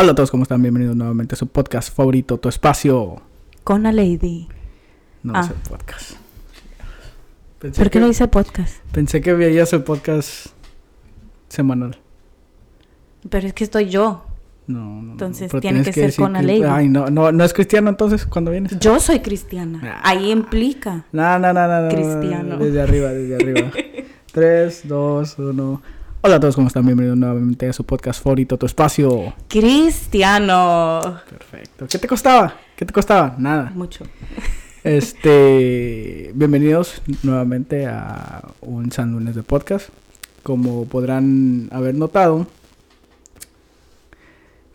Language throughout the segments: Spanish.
Hola a todos, ¿cómo están? Bienvenidos nuevamente a su podcast favorito, Tu Espacio. Con la lady. No Ah. es el podcast. Pensé ¿Por qué que, no dice podcast? Pensé que veías el podcast semanal. Pero es que estoy yo. No, no, Entonces tiene que ser con la lady. Ay, no, no, no es cristiano entonces cuando vienes. Yo soy cristiana. Ah. Ahí implica. No, no, no, no, no. Cristiano. Desde arriba, desde arriba. 3, 2, 1. Hola a todos, ¿cómo están? Bienvenidos nuevamente a su podcast favorito, Tu Espacio. Cristiano. Perfecto. ¿Qué te costaba? ¿Qué te costaba? Nada. Mucho. Este, bienvenidos nuevamente a un San Lunes de podcast. Como podrán haber notado,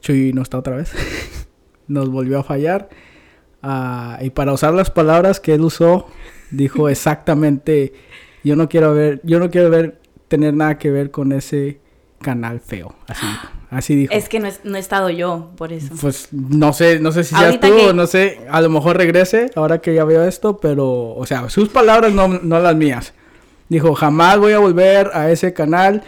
Chuy no está otra vez. Nos volvió a fallar. Ah, y para usar las palabras que él usó, dijo exactamente, yo no quiero ver, yo no quiero ver, tener nada que ver con ese canal feo. Así, así dijo. Es que no, es- no he estado yo, por eso. Pues no sé, no sé si seas tú que- no sé, a lo mejor regrese ahora que ya veo esto, pero, o sea, sus palabras no, no las mías. Dijo, jamás voy a volver a ese canal,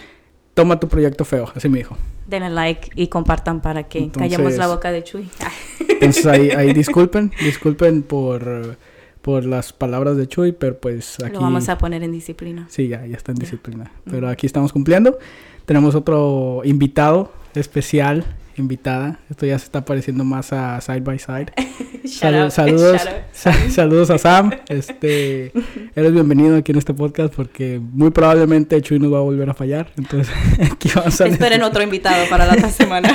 toma tu proyecto feo, así me dijo. Denle like y compartan para que Entonces- callemos la boca de Chuy. Entonces ahí, ahí disculpen, disculpen por, por las palabras de Chuy, pero pues aquí... Lo vamos a poner en disciplina. Sí, ya, ya está en disciplina. Pero aquí estamos cumpliendo. Tenemos otro invitado especial, invitada. Esto ya se está pareciendo más a Side by Side. Out, saludos, shout out. sa- saludos a Sam. Este, eres bienvenido aquí en este podcast porque muy probablemente Chuy nos va a volver a fallar. Entonces, aquí vamos a Esperen otro invitado para la otra semana.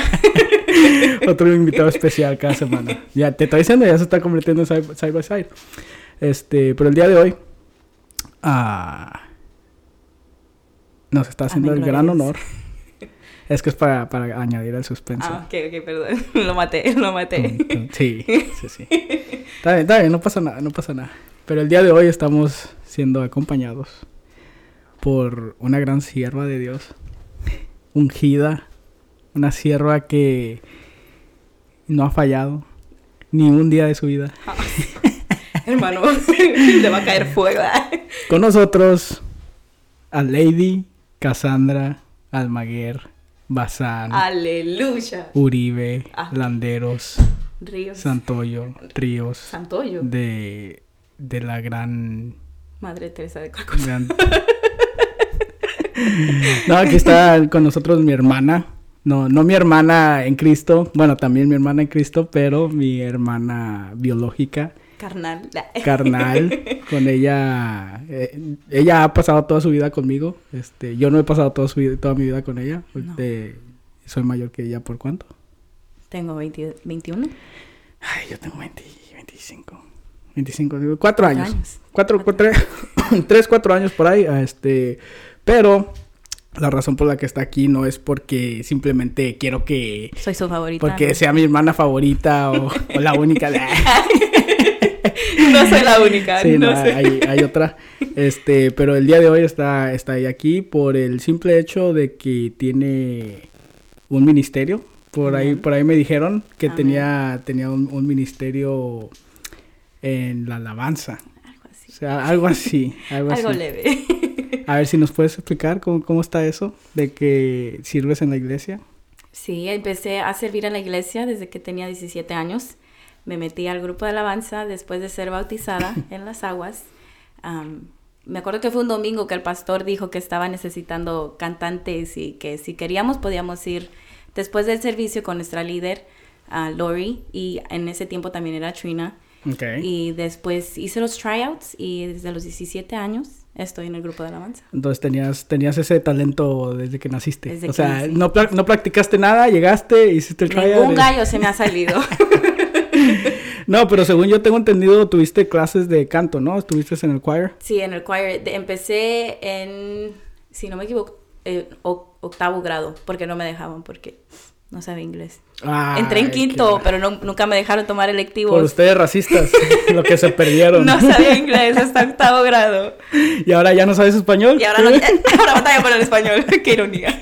otro invitado especial cada semana. Ya te estoy diciendo, ya se está convirtiendo en side, side by side. Este, pero el día de hoy ah, nos está haciendo el gran honor. Es que es para, para añadir el suspenso. ah, ok, ok, perdón. Lo maté, lo maté. Sí, sí, sí. Está bien, está bien, no pasa nada, no pasa nada. Pero el día de hoy estamos siendo acompañados por una gran sierva de Dios, ungida, una sierva que no ha fallado ni un día de su vida. Hermano, le va a caer fuego. Con nosotros, a Lady Cassandra Almaguer, Bazán, Aleluya. Uribe, Ah. Landeros, Ríos. Santoyo, Ríos. Santoyo. de, de la gran, Madre Teresa de Calcuta. gran- no, aquí está con nosotros mi hermana. No, no mi hermana en Cristo. Bueno, también mi hermana en Cristo, pero mi hermana biológica, Carnal. carnal. con ella, eh, ella ha pasado toda su vida conmigo. Este, yo no he pasado toda, su vida- toda mi vida con ella. No. Este, soy mayor que ella por cuánto. Tengo 20 21 Ay, yo tengo 20, 25. 25, digo, cuatro años. años. Cuatro, cuatro, tres, cuatro años por ahí. Este, pero la razón por la que está aquí no es porque simplemente quiero que. Soy su favorita. Porque ¿no? sea mi hermana favorita o, o la única. no soy la única. Sí, no no, sé. hay, hay otra. Este, pero el día de hoy está, está ella aquí por el simple hecho de que tiene un ministerio. Por ahí, por ahí me dijeron que Amén. tenía, tenía un, un ministerio en la alabanza. Algo así. O sea, algo así, algo, Algo así. leve. A ver si nos puedes explicar cómo, cómo está eso de que sirves en la iglesia. Sí, empecé a servir en la iglesia desde que tenía 17 años. Me metí al grupo de alabanza después de ser bautizada en las aguas. Me acuerdo que fue un domingo que el pastor dijo que estaba necesitando cantantes y que si queríamos podíamos ir después del servicio con nuestra líder, Lori, y en ese tiempo también era Trina. Y después hice los tryouts y desde los 17 años estoy en el grupo de alabanza. Entonces tenías, tenías ese talento desde que naciste. Desde o que sea, nací. no, no practicaste nada, llegaste, hiciste el tryout. Y- gallo se me ha salido. No, pero según yo tengo entendido, tuviste clases de canto, ¿no? Estuviste en el choir. Sí, en el choir. Empecé en, si no me equivoco, eh, o- octavo grado, porque no me dejaban, porque no sabía inglés. Entré en qué qué- pero no- nunca me dejaron tomar Por electivos. ustedes racistas, lo que se perdieron. No sabía inglés hasta octavo grado. Y ahora ya no sabes español. Y ahora, no, ahora batalla por el español. Qué ironía.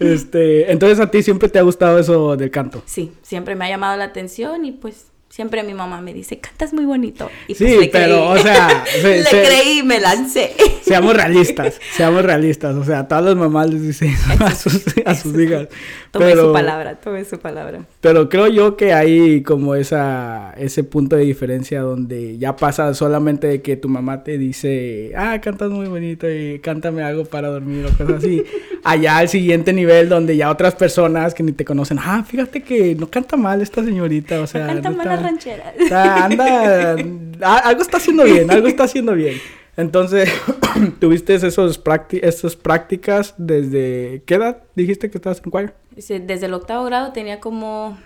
Este, entonces a ti siempre te ha gustado eso del canto. Sí, siempre me ha llamado la atención y pues Siempre mi mamá me dice, cantas muy bonito. Y sí, pues pero, o sea... le creí y me lancé. Seamos realistas, seamos realistas. O sea, todas las mamás les dicen a sus, a sus hijas. Tome su palabra, tome su palabra. Pero creo yo que hay como esa, ese punto de diferencia donde ya pasa solamente de que tu mamá te dice, ah, cantas muy bonito y cántame algo para dormir o cosas así. Allá al siguiente nivel donde ya otras personas que ni te conocen, ah, fíjate que no canta mal esta señorita, o sea... No canta mal la ranchera. anda, algo está haciendo bien, algo está haciendo bien. Entonces, ¿tuviste esos esas prácticas desde qué edad dijiste que estabas en choir? Desde el octavo grado tenía como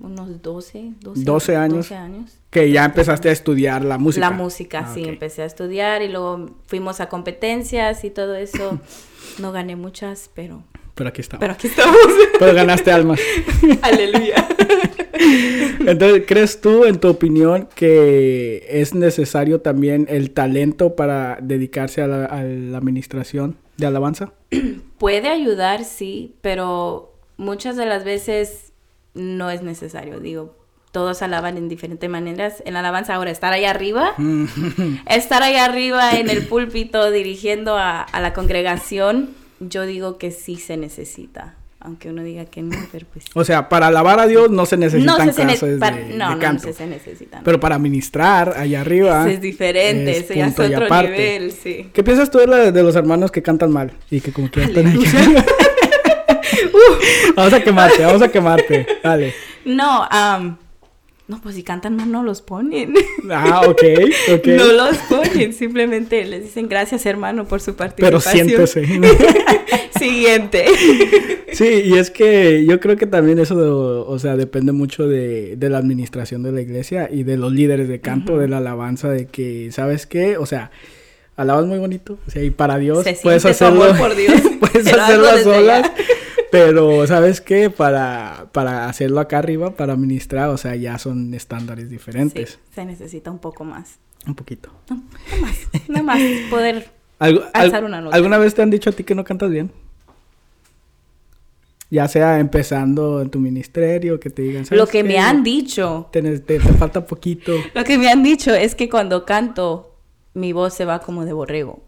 unos 12, 12, 12 años. años. Que ya empezaste a estudiar la música. La música, ah, sí, empecé a estudiar y luego fuimos a competencias y todo eso. No gané muchas, pero... Pero aquí estamos. Pero aquí estamos. pero ganaste almas. Aleluya. Entonces, ¿crees tú, en tu opinión, que es necesario también el talento para dedicarse a la, administración de alabanza? Puede ayudar, sí, pero muchas de las veces no es necesario. Digo, todos alaban en diferentes maneras. En la alabanza ahora, estar ahí arriba, estar ahí arriba en el púlpito dirigiendo a, a la congregación, yo digo que sí se necesita aunque uno diga que no, pero pues... O sea, para alabar a Dios no se necesitan no se clases de, no, no, se necesitan. Pero para ministrar allá arriba... es diferente, es ya es otro nivel, sí. ¿Qué piensas tú de, de, los hermanos que cantan mal? Y que como que están ahí... vamos a quemarte, vamos a quemarte, dale. No, um, no, pues si cantan mal no los ponen. Ah, ok, ok. No los ponen, simplemente les dicen gracias hermano por su participación. Pero siéntese. Siguiente. Sí, y es que yo creo que también eso, o sea, depende mucho de, de, la administración de la iglesia y de los líderes de canto, de la alabanza, de que, ¿sabes qué? O sea, alabas muy bonito, o sea, y para Dios puedes hacerlo. por Dios. puedes hacerlo a solas. Pero, ¿sabes qué? Para, para hacerlo acá arriba, para administrar, o sea, ya son estándares diferentes. Sí, se necesita un poco más. Un poquito. No, nada más, nada más poder alzar una nota. ¿Alguna vez te han dicho a ti que no cantas bien? Ya sea empezando en tu ministerio, que te digan... Lo que me han dicho... Te, te, falta poquito. Lo que me han dicho es que cuando canto, mi voz se va como de borrego.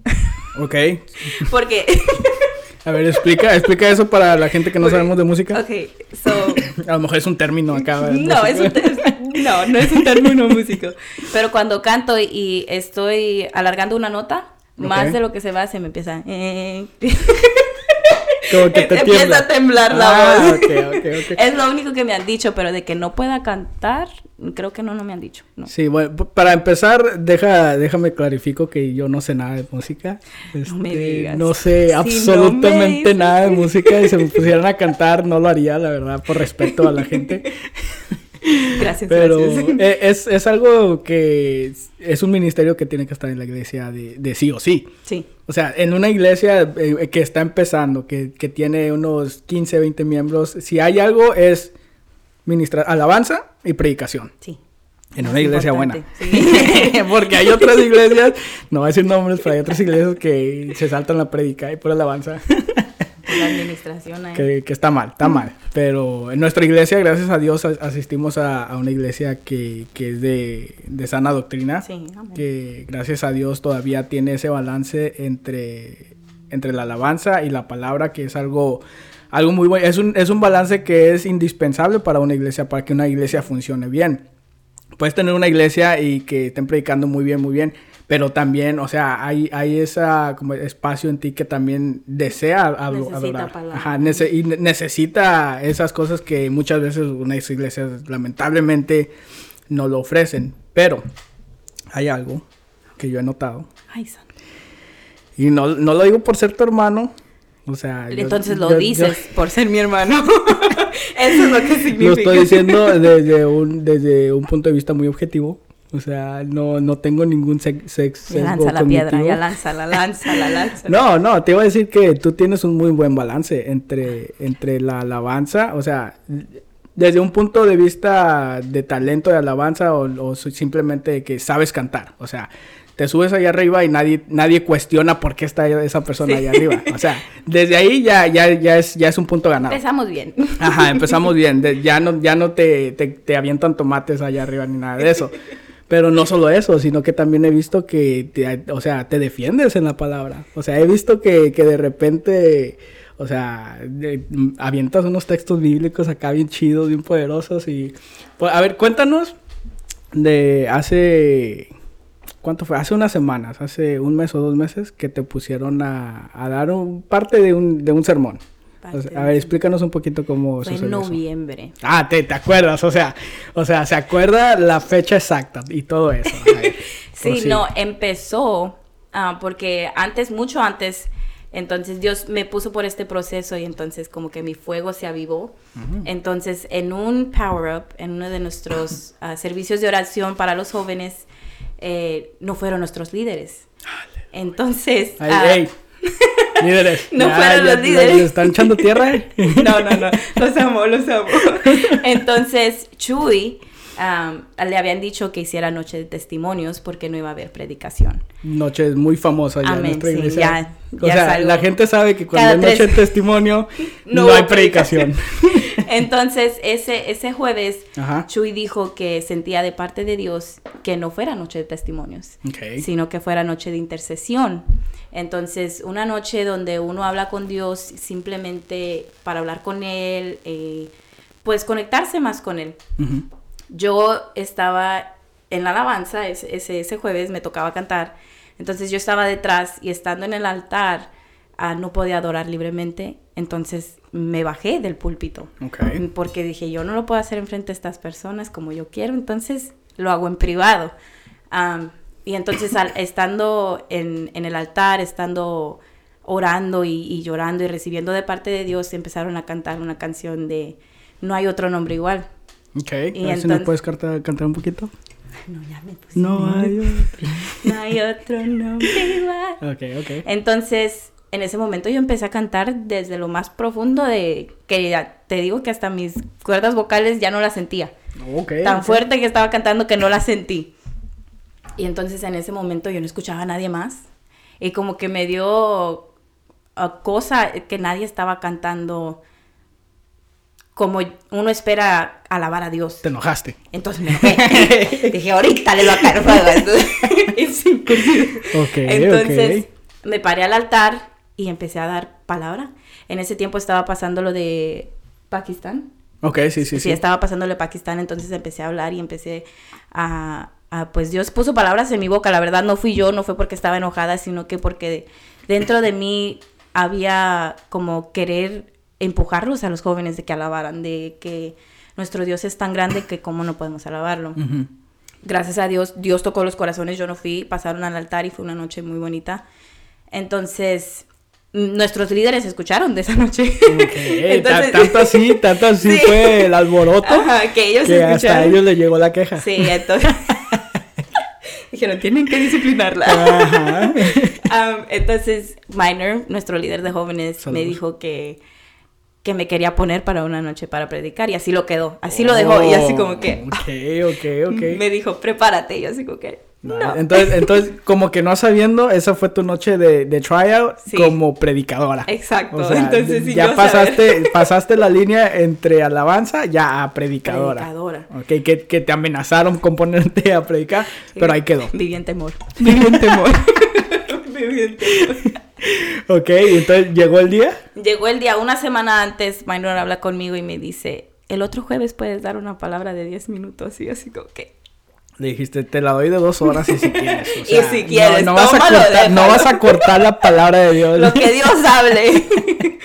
Ok. Porque... A ver, explica, explica eso para la gente que no sabemos de música. Ok, so... A lo mejor es un término acá. No, es un no, no es un término músico. Pero cuando canto y estoy alargando una nota, más de lo que se va, se me empieza... Como que te Empieza a temblar la ah, voz. es lo único que me han dicho, pero de que no pueda cantar, creo que no, no me han dicho. Sí, bueno, para empezar, deja, déjame clarifico que yo no sé nada de música. no me este, digas. No sé absolutamente nada de música y si me pusieran a cantar no lo haría, la verdad, por respeto a la gente. Gracias, Pero gracias. E, es, es, algo que es un ministerio que tiene que estar en la iglesia de, de sí o sí. Sí. O sea, en una iglesia eh, que está empezando, que, que, tiene unos 15, 20 miembros, si hay algo es ministrar alabanza y predicación. Sí. En una iglesia buena. Sí. Porque hay otras iglesias, no voy a decir nombres, pero hay otras iglesias que se saltan la predica y por alabanza. La administración ahí. Que, que, está mal, está mal. Pero en nuestra iglesia, gracias a Dios, asistimos a, a una iglesia que, que es de, de, sana doctrina. Sí, Que gracias a Dios todavía tiene ese balance entre, entre la alabanza y la palabra, que es algo, algo muy bueno. Es un, es un balance que es indispensable para una iglesia, para que una iglesia funcione bien. Puedes tener una iglesia y que estén predicando muy bien, muy bien pero también, o sea, hay, hay esa como espacio en ti que también desea necesita adorar. Ajá, y necesita esas cosas que muchas veces unas iglesias lamentablemente no lo ofrecen. Pero hay algo que yo he notado. Ay, santo. Y no, no lo digo por ser tu hermano, o sea, entonces lo dices por ser mi hermano. Eso es lo que significa. Lo estoy diciendo desde un, desde un punto de vista muy objetivo. O sea, no, no tengo ningún sex, Lanza la piedra, ya lanza la lanza, la lanza. No, no, te iba a decir que tú tienes un muy buen balance entre, entre la alabanza, o sea, desde un punto de vista de talento de alabanza o, o simplemente que sabes cantar. O sea, te subes allá arriba y nadie, nadie cuestiona por qué está esa persona allá arriba. O sea, desde ahí ya, ya, ya, es, ya es un punto ganado. Empezamos bien. Ajá, empezamos bien. ya no, ya no te, te, avientan tomates allá arriba ni nada de eso. Pero no solo eso, sino que también he visto que, te, o sea, te defiendes en la palabra. O sea, he visto que, que de repente, o sea, avientas unos textos bíblicos acá bien chidos, bien poderosos y... Pues, a ver, cuéntanos de hace ¿cuánto fue? Hace unas semanas, hace un mes o dos meses, que te pusieron a, dar un, parte de un, de un sermón. A ver, explícanos un poquito cómo fue en noviembre. Ah, te, te acuerdas, o sea, o sea, se acuerda la fecha exacta y todo eso. sí, no, empezó ah, porque antes, mucho antes, entonces Dios me puso por este proceso y entonces como que mi fuego se avivó. Entonces en un power up, en uno de nuestros ah, servicios de oración para los jóvenes, eh, no fueron nuestros líderes. Entonces... Ah, líderes. no fueron los líderes. ¿Están echando tierra? no, no, no. Los amo, los amo. Entonces, Chuy le habían dicho que hiciera noche de testimonios porque no iba a haber predicación. Noche es muy famosa ya en nuestra iglesia. o sea, la gente sabe que cuando hay noche de testimonio no, hay predicación. Entonces, ese, ese jueves, Chuy dijo que sentía de parte de Dios que no fuera noche de testimonios, sino que fuera noche de intercesión. Entonces, una noche donde uno habla con Dios simplemente para hablar con Él, eh, pues conectarse más con Él. Yo estaba en la alabanza, ese, ese, jueves me tocaba cantar, entonces yo estaba detrás y estando en el altar, ah, no podía adorar libremente, entonces me bajé del púlpito. Porque dije, yo no lo puedo hacer enfrente de estas personas como yo quiero, entonces lo hago en privado. y entonces estando en, el altar, estando orando y, y, llorando y recibiendo de parte de Dios, empezaron a cantar una canción de No hay otro nombre igual. Ok, y a ver si me puedes cantar, cantar un poquito. No, ya me puse. No hay otro. no hay otro nombre igual. Ok, ok. Entonces, en ese momento yo empecé a cantar desde lo más profundo de que te digo que hasta mis cuerdas vocales ya no las sentía. Okay, Tan fuerte que estaba cantando que no las sentí. Y entonces en ese momento yo no escuchaba a nadie más. Y como que me dio ah, cosa que nadie estaba cantando como uno espera alabar a Dios. Te enojaste. Entonces me enojé. Dije, ahorita le va a caer fuego. okay, Entonces me paré al altar y empecé a dar palabra. En ese tiempo estaba pasando lo de Pakistán. Ok, sí, sí, sí. Sí, estaba pasando lo de Pakistán, entonces empecé a hablar y empecé a, a, pues Dios puso palabras en mi boca. La verdad no fui yo, no fue porque estaba enojada, sino que porque dentro de mí había como querer empujarlos a los jóvenes de que alabaran, de que nuestro Dios es tan grande que cómo no podemos alabarlo. Gracias a Dios, Dios tocó los corazones, yo no fui, pasaron al altar y fue una noche muy bonita. Entonces, nuestros líderes escucharon de esa noche. tanto así, tanto así fue el alboroto. que ellos que hasta a ellos les llegó la queja. Sí, entonces... Dijeron, tienen que disciplinarla. entonces, Minor, nuestro líder de jóvenes, me dijo que que me quería poner para una noche para predicar y así lo quedó, así lo dejó y así como que... Ok, ok, ok. Me dijo, prepárate y yo así como que... No. Entonces, entonces, como que no sabiendo, esa fue tu noche de, de tryout como predicadora. Exacto. entonces, ya pasaste, pasaste la línea entre alabanza ya a predicadora. Predicadora. Ok, que, que te amenazaron con ponerte a predicar, pero ahí quedó. Viví en temor. Viví en temor. Viví en temor. Ok, entonces llegó el día. Llegó el día, una semana antes, Minor habla conmigo y me dice, el otro jueves puedes dar una palabra de 10 minutos y así como que... Le dijiste, te la doy de dos horas y si quieres. y si quieres, no, vas a cortar, no vas a cortar la palabra de Dios. Lo que Dios hable.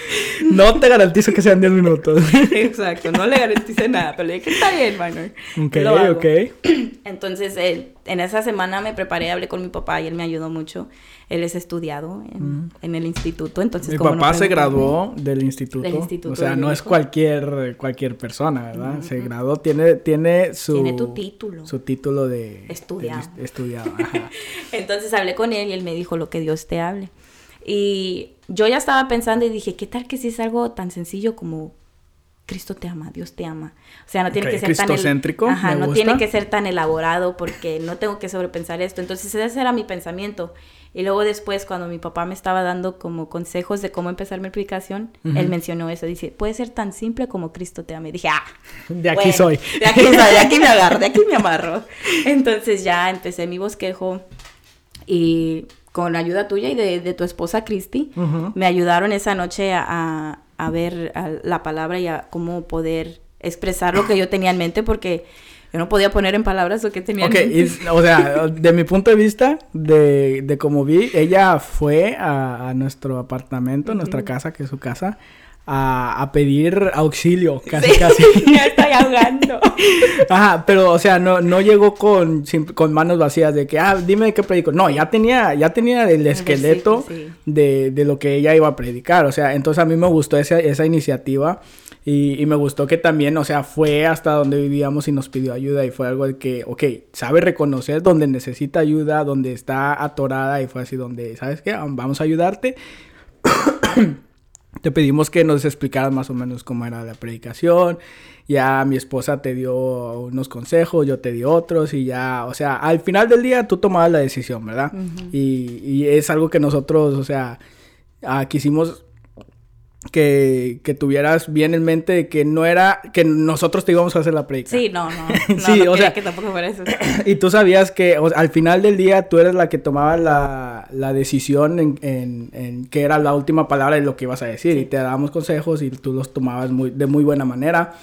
no te garantizo que sean 10 minutos. Exacto, no le garantice nada, pero le dije, está bien, Minor. Ok, ok. Entonces, en esa semana me preparé, hablé con mi papá y él me ayudó mucho él es estudiado en, en el instituto, entonces... Mi papá se graduó del instituto, instituto o sea, no es cualquier, cualquier persona, ¿verdad? Se graduó, tiene, tiene su... Tiene tu título. Su título de... Estudiado. estudiado, entonces hablé con él y él me dijo lo que Dios te hable. Y yo ya estaba pensando y dije, ¿qué tal que si es algo tan sencillo como Cristo te ama, Dios te ama. O sea, no tiene Ok, que ser tan... el- Ajá, no gusta. tiene que ser tan elaborado porque no tengo que sobrepensar esto. Entonces ese era mi pensamiento. Y luego después, cuando mi papá me estaba dando como consejos de cómo empezar mi predicación, él mencionó eso. Dice, puede ser tan simple como Cristo te ama. Y dije, ah, De aquí bueno, soy. De aquí soy, de aquí me agarro, de aquí me amarro. Entonces ya empecé mi bosquejo y con la ayuda tuya y de, de tu esposa Cristi, Ujú. me ayudaron esa noche a, a- ver a la palabra y a cómo poder expresar lo que yo tenía en mente porque yo no podía poner en palabras lo que tenía Ok, en mente. y- o sea, de mi punto de vista, de, de como vi, ella fue a, a nuestro apartamento, nuestra casa, que es su casa, a, a pedir auxilio, casi, Sí, casi. me estoy ahogando. Ajá, pero, o sea, no, no llegó con, sim- con manos vacías de que, ah, dime de qué predico. No, ya tenía, ya tenía el esqueleto versículo, sí. de, de lo que ella iba a predicar. O sea, entonces a mí me gustó esa, esa iniciativa y, y me gustó que también, o sea, fue hasta donde vivíamos y nos pidió ayuda y fue algo de que, ok, sabe reconocer donde necesita ayuda, donde está atorada y fue así donde, ¿sabes qué? Vamos a ayudarte. Te pedimos que nos explicaras más o menos cómo era la predicación. Ya mi esposa te dio unos consejos, yo te di otros y ya, o sea, al final del día tú tomabas la decisión, ¿verdad? y, y es algo que nosotros, o sea, ah, quisimos que, que tuvieras bien en mente de que no era que nosotros te íbamos a hacer la predicación. Sí, no, no. no Sí, no o sea- que tampoco fuera eso. Y tú sabías que o sea, al final del día tú eres la que tomaba la, la decisión en, en, en que era la última palabra de lo que ibas a decir. Y te dábamos consejos y tú los tomabas muy, de muy buena manera.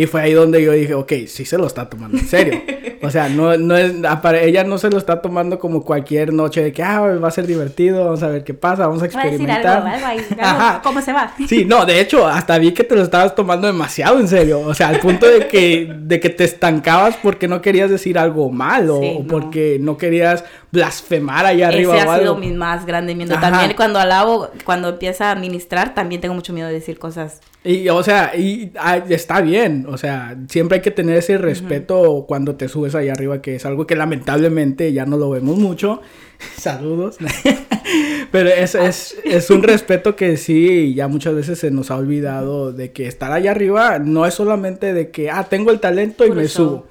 Y fue ahí donde yo dije, ok, sí se lo está tomando en serio. O sea, no, no es, ella no se lo está tomando como cualquier noche de que, ah, va a ser divertido, vamos a ver qué pasa, vamos a Va a decir experimentar. algo, algo ahí, algo, Ajá. ¿cómo se va? Sí, no, de hecho, hasta vi que te lo estabas tomando demasiado en serio. O sea, al punto de que, de que te estancabas porque no querías decir algo mal o, Sí, o no. porque no querías blasfemar allá arriba Ese o ha sido mi más grande miedo. Ajá. También cuando alabo, cuando empieza a ministrar, también tengo mucho miedo de decir cosas. Y, o sea, y ah, está bien. O sea, siempre hay que tener ese respeto cuando te subes allá arriba, que es algo que lamentablemente ya no lo vemos mucho. Saludos. Pero es, es, es un respeto que sí, ya muchas veces se nos ha olvidado de que estar allá arriba no es solamente de que, ah, tengo el talento y me subo.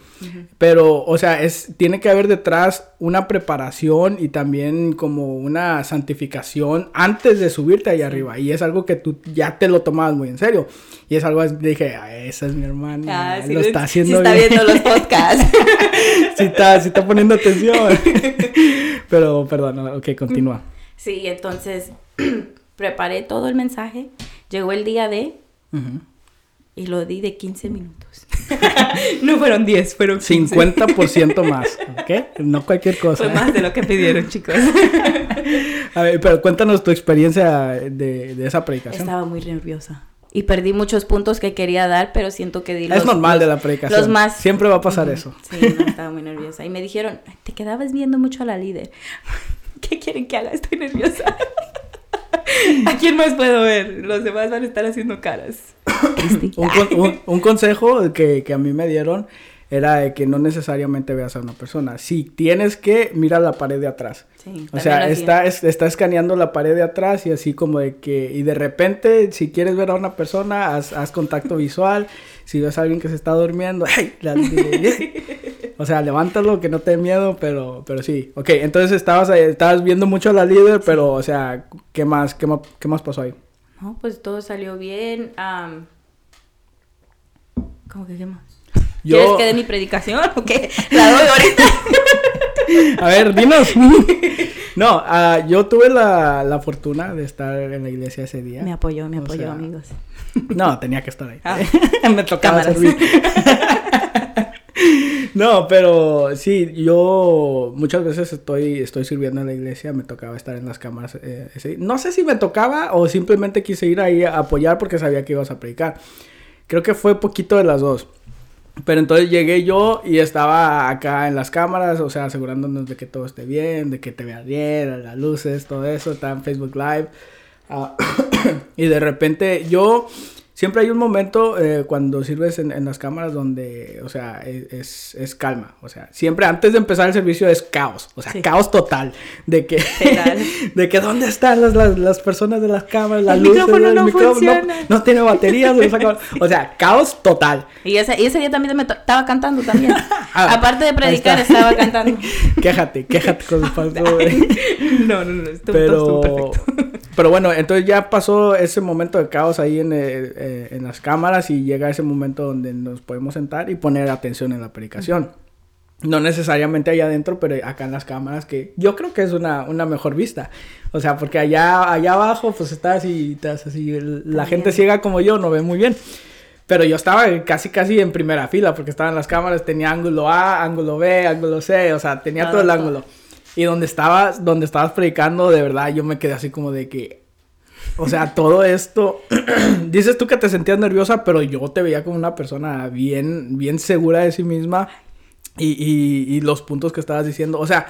Pero, o sea, es, tiene que haber detrás una preparación y también como una santificación antes de subirte allá arriba. Y es algo que tú ya te lo tomabas muy en serio. Y es algo, dije, "Ah, esa es mi hermana, Ah, sí, lo está sí haciendo está bien. viendo los podcasts. sí, está, sí está poniendo atención. Pero, perdón, ok, continúa. Sí, entonces preparé todo el mensaje. Llegó el día de y lo di de 15 minutos. no fueron 10, fueron 15. 50% más, ¿ok? No cualquier cosa. Fue más de lo que pidieron, chicos. A ver, pero cuéntanos tu experiencia de, de esa predicación. Estaba muy nerviosa. Y perdí muchos puntos que quería dar, pero siento que di Es los- normal de la predicación. Los más... Siempre va a pasar eso. Sí, no, estaba muy nerviosa. Y me dijeron, te quedabas viendo mucho a la líder. ¿Qué quieren que haga? Estoy nerviosa. ¿A quién más puedo ver? Los demás van a estar haciendo caras. Cristi. Un, con- un- un consejo que, que a mí me dieron era de que no necesariamente veas a una persona. Si tienes que, mira la pared de atrás. Sí, O sea, está, es- está escaneando la pared de atrás y así como de que, y de repente, si quieres ver a una persona, haz, haz contacto visual. Si ves a alguien que se está durmiendo, ¡ay! La- o sea, levántalo, que no te dé miedo, pero, pero sí. Ok, entonces estabas, ahí- estabas viendo mucho a la líder, pero, o sea, ¿qué más, qué más, qué más pasó ahí? No, pues todo salió bien. am, ¿Cómo que qué más? Yo- ¿Quieres que dé mi predicación o qué? La doy ahorita. A ver, dinos. No, ah, yo tuve la, la fortuna de estar en la iglesia ese día. Me apoyó, me O apoyó, sea, amigos. No, tenía que estar ahí. Ah. Me tocaba servir. No, pero sí, yo muchas veces estoy, estoy sirviendo en la iglesia, me tocaba estar en las cámaras. eh, no sé si me tocaba o simplemente quise ir ahí a apoyar porque sabía que ibas a predicar. Creo que fue poquito de las dos. Pero entonces llegué yo y estaba acá en las cámaras, o sea, asegurándonos de que todo esté bien, de que te veas bien, las luces, todo eso, estaba en Facebook Live. Ah, y de repente yo siempre hay un momento eh, cuando sirves en, en, las cámaras donde, o sea, es, es, calma. O sea, siempre antes de empezar el servicio es caos. O sea, caos total. De que, de que dónde están las, las, las, personas de las cámaras, las el luces, micrófono el no micrófono funciona. no, no tiene baterías. o sea, caos total. Y ese, y ese día también me estaba cantando también. Ah, Aparte de predicar, estaba cantando. quéjate, quéjate con el pastor. no, no, no, estuvo, pero, estuvo perfecto. Pero bueno, entonces ya pasó ese momento de caos ahí en, eh, eh, en las cámaras y llega ese momento donde nos podemos sentar y poner atención en la predicación. No necesariamente allá adentro, pero acá en las cámaras, que yo creo que es una, una mejor vista. O sea, porque allá, allá abajo, pues estás y estás así. La gente ciega como yo no ve muy bien. Pero yo estaba casi, casi en primera fila, porque estaban las cámaras, tenía ángulo A, ángulo B, ángulo C, o sea, tenía todo el ángulo. Y donde estabas, donde estabas predicando, de verdad, yo me quedé así como de que, o sea, todo esto, dices tú que te sentías nerviosa, pero yo te veía como una persona bien, bien segura de sí misma y, y, y los puntos que estabas diciendo, o sea,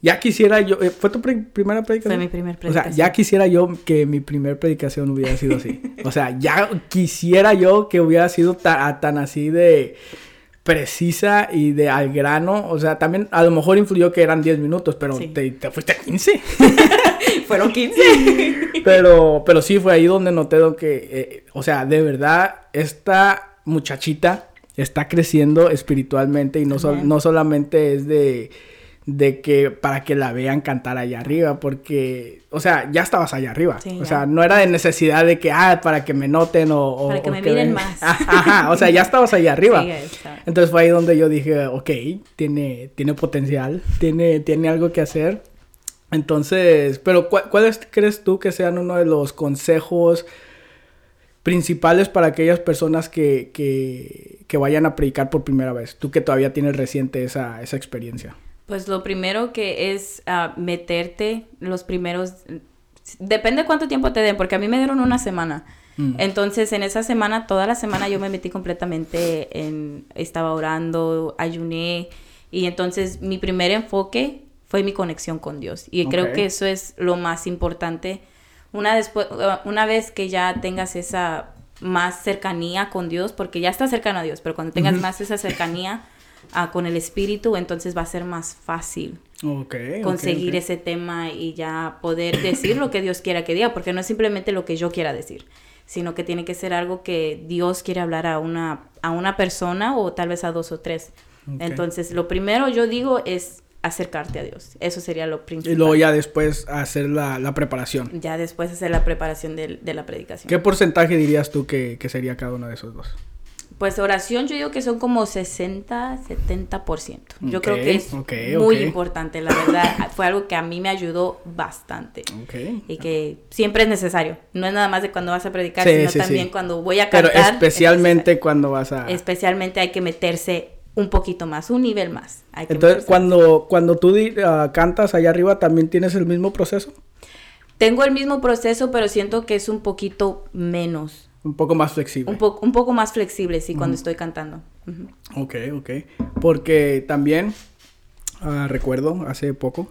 ya quisiera yo, eh, ¿fue tu primera predicación? Fue mi primer O predicación. sea, ya quisiera yo que mi primer predicación hubiera sido así. O sea, ya quisiera yo que hubiera sido tan así de precisa y de al grano. O sea, también a lo mejor influyó que eran 10 minutos, pero Sí. te, te fuiste a 15. Fueron 15. pero, pero sí fue ahí donde noté que, eh, o sea, de verdad, esta muchachita está creciendo espiritualmente y no, Amén. no solamente es de, de que para que la vean cantar allá arriba, porque, o sea, ya estabas allá arriba. Sí, o ya. sea, no era de necesidad de que, ah, para que me noten o... o- Para que o me miren ven- más. Ajá, o sea, ya estabas allá arriba. Sí. Entonces fue ahí donde yo dije, ok, tiene, tiene potencial, tiene, tiene algo que hacer. Entonces, pero ¿cu- ¿cuáles crees tú que sean uno de los consejos principales para aquellas personas que, que, que vayan a predicar por primera vez? Tú que todavía tienes reciente esa, esa experiencia. Pues lo primero que es ah, meterte los primeros... Depende cuánto tiempo te den, porque a mí me dieron una semana. Mm. Entonces, en esa semana, toda la semana yo me metí completamente en... Estaba orando, ayuné. Y entonces mi primer enfoque fue mi conexión con Dios. Y creo que eso es lo más importante. Una, después, una vez que ya tengas esa más cercanía con Dios, porque ya estás cercano a Dios, pero cuando tengas más esa cercanía con el Espíritu, entonces va a ser más fácil conseguir ese tema y ya poder decir lo que Dios quiera que diga, porque no es simplemente lo que yo quiera decir, sino que tiene que ser algo que Dios quiere hablar a una, a una persona o tal vez a dos o tres. Entonces, lo primero yo digo es acercarte a Dios. Eso sería lo principal. Y luego ya después hacer la, la preparación. Ya después hacer la preparación de, de la predicación. ¿Qué porcentaje dirías tú que, que sería cada uno de esos dos? Pues oración yo digo que son como 60, 70%. Yo creo que es muy importante, la verdad. Fue algo que a mí me ayudó bastante. Y que siempre es necesario. No es nada más de cuando vas a predicar, Sí, sino sí, también sí. cuando voy a Pero cantar. es especialmente cuando vas a... Especialmente hay que meterse un poquito más, un nivel más. Hay que Entonces, meterse. cuando, cuando tú ah, cantas allá arriba, ¿también tienes el mismo proceso? Tengo el mismo proceso, pero siento que es un poquito menos. Un poco más flexible. Un, po- un poco más flexible, sí, cuando estoy cantando. Ujú. Ok, ok. Porque también, ah, recuerdo, hace poco,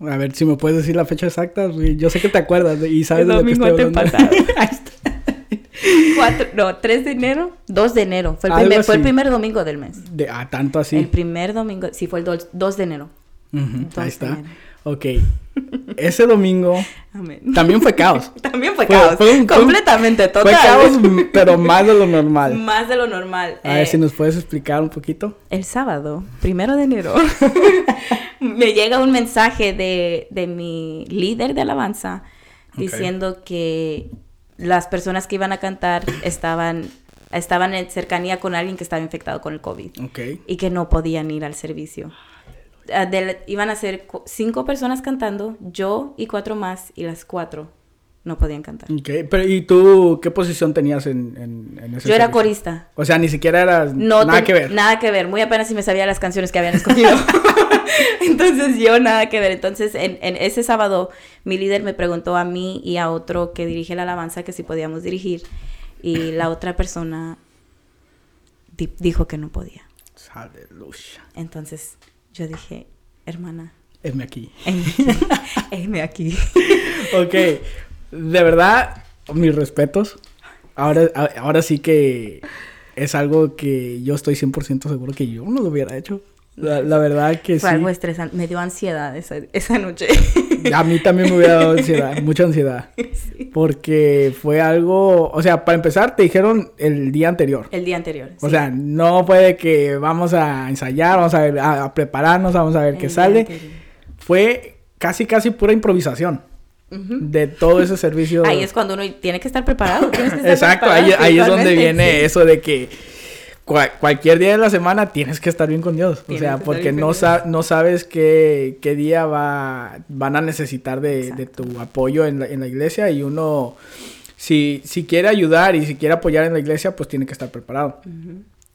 a ver si me puedes decir la fecha exacta, yo sé que te acuerdas de- y sabes El de lo que estoy hablando. Ahí está. Cuatro, no, 3 de enero, 2 de enero. Fue el, primer, fue el primer domingo del mes. De, ah, tanto así. El primer domingo, sí, fue el 2 de enero. Dos Ahí de está. enero. Ok. Ese domingo Amén. también fue caos. También fue, Fue- caos. fue un- fue completamente, total. Fue caos, pero más de lo normal. Más de lo normal. A ver Eh, si nos puedes explicar un poquito. El sábado, primero de enero, me llega un mensaje de, de mi líder de alabanza diciendo que las personas que iban a cantar estaban, estaban en cercanía con alguien que estaba infectado con el COVID Ok. y que no podían ir al servicio. Ah, de iban a ser cinco personas cantando, yo y cuatro más, y las cuatro no podían cantar. Pero, ¿y tú qué posición tenías en, en, en ese Yo era servicio? corista. O sea, ni siquiera eras No nada que ver. Nada que ver. Muy apenas si me sabía las canciones que habían escogido. Entonces yo nada que ver. Entonces en, en ese sábado mi líder me preguntó a mí y a otro que dirige la alabanza que si podíamos dirigir. Y la otra persona di- dijo que no podía. Aleluya. Entonces yo dije, hermana, Heme aquí. heme aquí. Ok. De verdad, mis respetos. ahora, ahora sí que es algo que yo estoy 100% seguro que yo no lo hubiera hecho. La, la verdad que Fue sí. algo estresante. Me dio ansiedad esa, esa noche. A mí también me hubiera dado ansiedad, mucha ansiedad. Sí. Porque fue algo, o sea, para empezar te dijeron el día anterior. El día anterior. O sí. sea, no puede que vamos a ensayar, vamos a, ver, a, a prepararnos, vamos a ver El qué sale. anterior. Fue casi, casi pura improvisación de todo ese servicio. Ahí es cuando uno tiene que estar preparado. tienes que estar Exacto, preparado ahí, ahí es donde viene sí. eso de que cua- cualquier día de la semana tienes que estar bien con Dios. O sea, porque no, sa- no sabes qué, qué día va, van a necesitar de, de tu apoyo en la, en la iglesia y uno, si, si quiere ayudar y si quiere apoyar en la iglesia, pues tiene que estar preparado.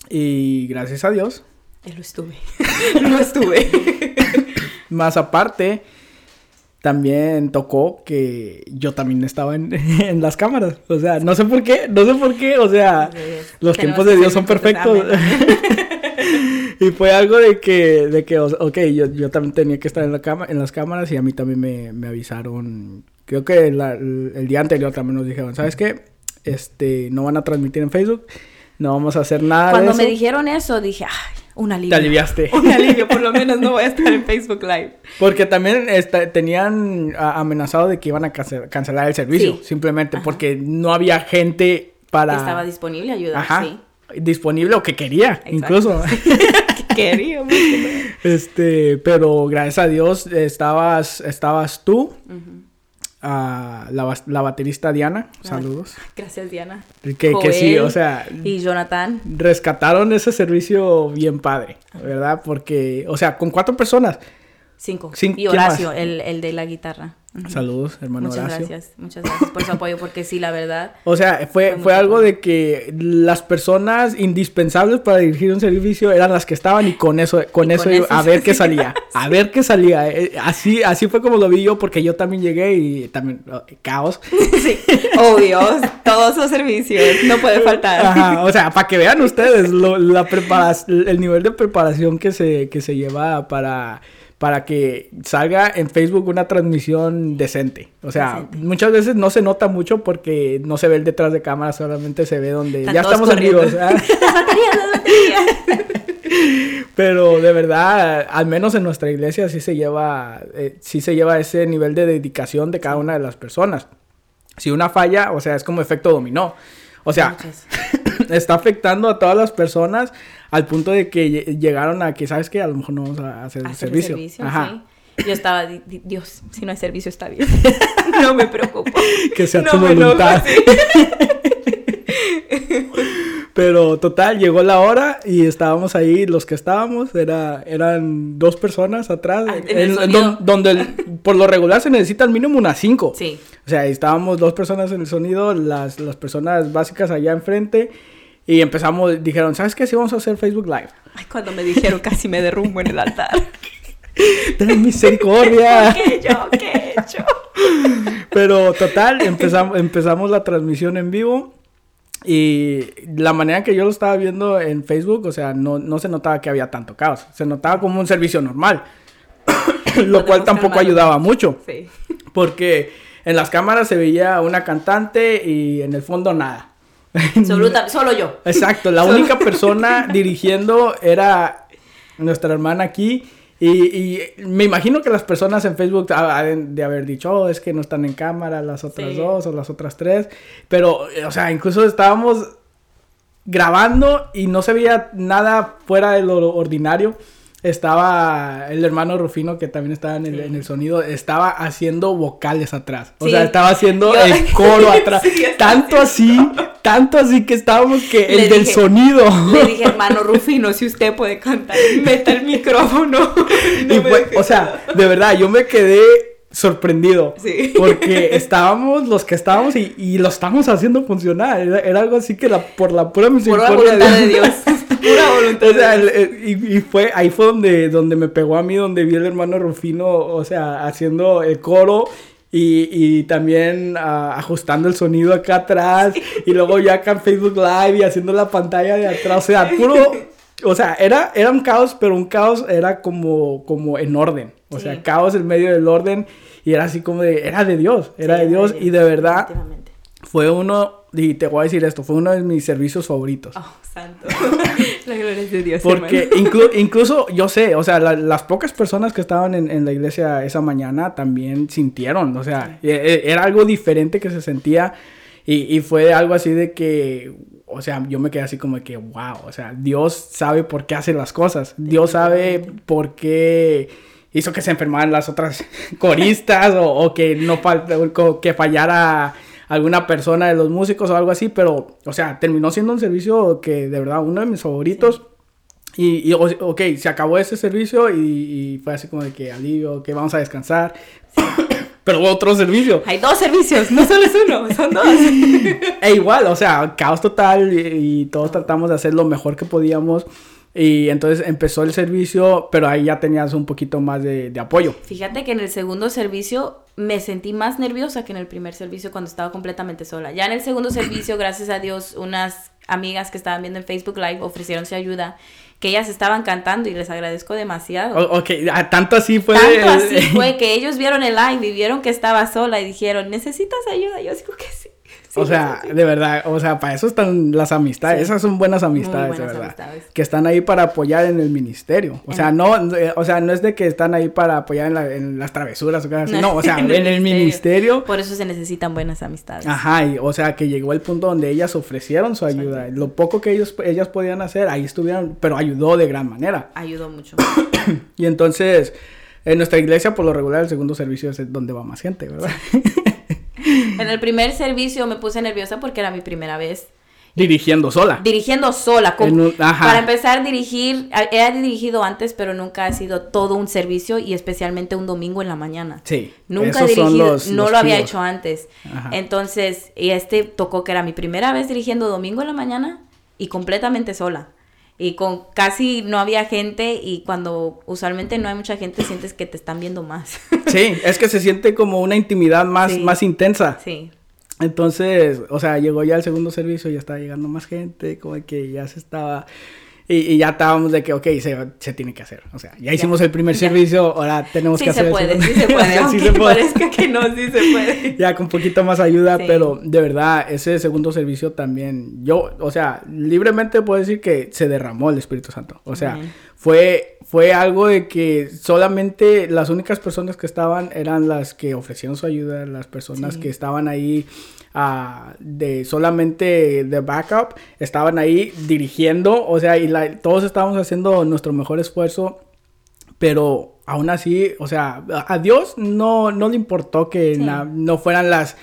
Y gracias a Dios, Lo estuve. Lo estuve. más aparte, también tocó que yo también estaba en, en las cámaras. O sea, no sé por qué, no sé por qué, o sea... Los tiempos de Dios son perfectos. y fue algo de que, de que, ok, yo, yo también tenía que estar en, la cama, en las cámaras y a mí también me, me avisaron. Creo que la- el, día anterior también nos dijeron, ¿sabes qué? Este, no van a transmitir en Facebook, no vamos a hacer nada Cuando de me dijeron eso, dije, ay, un alivio. Te aliviaste. Un alivio, por lo menos no voy a estar en Facebook Live. Porque también tenían amenazado de que iban a cance- cancelar el servicio, Sí. simplemente Ajá. porque no había gente para... Que estaba disponible a ayudar, Ajá. sí. Disponible o que quería, Exacto. incluso. Que queríamos. Este, pero gracias a Dios estabas, estabas tú, Ujú. Ah, la, la baterista Diana, saludos. Gracias, Diana. Que, que sí, o sea, Y Jonathan. rescataron ese servicio bien padre, ¿verdad? Porque, o sea, con cuatro personas. Cinco. Cinco, y ¿quién Horacio, el, el de la guitarra. Saludos, hermano Muchas Horacio. gracias. Muchas gracias por su apoyo, porque sí, la verdad. O sea, fue, Fue algo de que las personas indispensables para dirigir un servicio eran las que estaban y con eso, con Y eso, con iba- eso a ver qué salía, a ver qué salía. Eh, Así, así fue como lo vi yo porque yo también llegué y también oh, caos. Sí, obvio. Todos los servicios. No puede faltar. Ajá, o sea, para que vean ustedes lo- la el nivel de preparación que se, que se lleva para, para que salga en Facebook una transmisión decente. O sea, Decente. muchas veces no se nota mucho porque no se ve el detrás de cámara, solamente se ve donde Están ya estamos corriendo. ¿verdad? Las baterías, las baterías. Pero de verdad, al menos en nuestra iglesia sí se lleva, eh, sí se lleva ese nivel de dedicación de cada una de las personas. Si una falla, o sea, es como efecto dominó. O sea, está afectando a todas las personas al punto de que lle- llegaron a que, ¿sabes qué? A lo mejor no vamos a hacer Hacer servicio. servicio, Ajá. sí. Yo estaba, di- di- Dios, si no hay servicio está bien. no me preocupo. Que sea No tu voluntad. Pero total, llegó la hora y estábamos ahí, los que estábamos, era, eran dos personas atrás, Ah, en el don- donde el- por lo regular se necesitan mínimo unas cinco. Sí. O sea, estábamos dos personas en el sonido, las, las personas básicas allá enfrente. Y empezamos, dijeron, ¿sabes qué? Sí, vamos a hacer Facebook Live. Ay, cuando me dijeron casi me derrumbo en el altar. Ten misericordia. ¿Qué he hecho? ¿Qué he hecho? Pero total, empezamos, empezamos la transmisión en vivo. Y la manera que yo lo estaba viendo en Facebook, o sea, no, no se notaba que había tanto caos. Se notaba como un servicio normal. lo cual tampoco calmarlo. ayudaba mucho. Sí. Porque en las cámaras se veía una cantante y en el fondo nada. Solo yo. Exacto, la Solo- única persona dirigiendo era nuestra hermana aquí. Y, y me imagino que las personas en Facebook ha- han de haber dicho, "Oh, es que no están en cámara las otras Sí. dos o las otras tres. Pero, o sea, incluso estábamos grabando y no se veía nada fuera de lo ordinario. Estaba el hermano Rufino, que también estaba en el, Sí. en el sonido, estaba haciendo vocales atrás. O Sí. sea, estaba haciendo Yo- el coro atrás. Sí, tanto así, tanto así que estábamos que el Le del dije- sonido. Le dije, hermano Rufino, si usted puede cantar, meta el micrófono. No Y o sea, de verdad, yo me quedé sorprendido. Sí. Porque estábamos los que estábamos y, y lo estamos haciendo funcionar. Era, era algo así que la, por la pura misericordia voluntad de Dios. Pura voluntad O sea, de Dios. y, y fue, ahí fue donde, donde me pegó a mí, donde vi el hermano Rufino, o sea, haciendo el coro y, y también ah, ajustando el sonido acá atrás y luego ya acá en Facebook Live y haciendo la pantalla de atrás, o sea, puro, o sea, era, era un caos, pero un caos era como, como en orden, o sea, caos en medio del orden y era así como de, era de Dios, era Sí, de Dios y de verdad fue uno y te voy a decir esto, fue uno de mis servicios favoritos. Oh, santo. la gloria es de Dios. Porque incluso yo sé, o sea, las pocas personas que estaban en, la iglesia esa mañana también sintieron, o sea, e, e, era algo diferente que se sentía y, y fue algo así de que, o sea, yo me quedé así como que, wow, o sea, Dios sabe por qué hace las cosas, Dios sabe por qué hizo que se enfermaran las otras coristas o, o, que no que fallara alguna persona de los músicos o algo así, pero, o sea, terminó siendo un servicio que de verdad uno de mis favoritos. Y, y, ok, se acabó ese servicio y, fue así como de que alivio, que vamos a descansar. pero otro servicio. Hay dos servicios, no solo es uno, son dos. e igual, o sea, caos total y, todos tratamos de hacer lo mejor que podíamos. Y entonces empezó el servicio, pero ahí ya tenías un poquito más de, de, apoyo. Fíjate que en el segundo servicio me sentí más nerviosa que en el primer servicio cuando estaba completamente sola. Ya en el segundo servicio, gracias a Dios, unas amigas que estaban viendo en Facebook Live ofrecieron su ayuda que ellas estaban cantando y les agradezco demasiado. ok, tanto así fue. Tanto así fue que ellos vieron el live y vieron que estaba sola y dijeron, ¿necesitas ayuda? Yo digo que sí o sea, de verdad, o sea, para eso están las amistades, esas son buenas amistades, de verdad, que están ahí para apoyar en el ministerio, o sea, no, o sea, no es de que están ahí para apoyar en, las travesuras o cosas así, no, o sea, en, el, ministerio. Por eso se necesitan buenas amistades. Ajá, y, o sea, que llegó el punto donde ellas ofrecieron su ayuda, lo poco que ellos, ellas podían hacer, ahí estuvieron, pero ayudó de gran manera. Ayudó mucho. y entonces, en nuestra iglesia, por lo regular, el segundo servicio es donde va más gente, ¿verdad? En el primer servicio me puse nerviosa porque era mi primera vez. Dirigiendo sola. Dirigiendo sola. Para empezar, dirigir, he dirigido antes, pero nunca ha sido todo un servicio y especialmente un domingo en la mañana. Sí. Nunca he dirigido, no lo había hecho antes. Entonces, y este tocó que era mi primera vez dirigiendo domingo en la mañana y completamente sola y con casi no había gente y cuando usualmente no hay mucha gente sientes que te están viendo más. Sí, es que se siente como una intimidad más, más intensa. Sí. Entonces, o sea, llegó ya el segundo servicio, ya estaba llegando más gente, como que ya se estaba y, ya estábamos de que, ok, se, se, tiene que hacer. O sea, ya hicimos el primer servicio, ahora tenemos que hacer puede, Sí se puede, sí se puede, parezca que no, sí se puede. ya con poquito más ayuda, pero de verdad, ese segundo servicio también, yo, o sea, libremente puedo decir que se derramó el Espíritu Santo. O sea, fue, fue algo de que solamente las únicas personas que estaban eran las que ofrecieron su ayuda, las personas que estaban ahí de solamente de backup, estaban ahí dirigiendo, o sea, y todos estábamos haciendo nuestro mejor esfuerzo, pero aún así, o sea, a Dios no, no le importó que no fueran las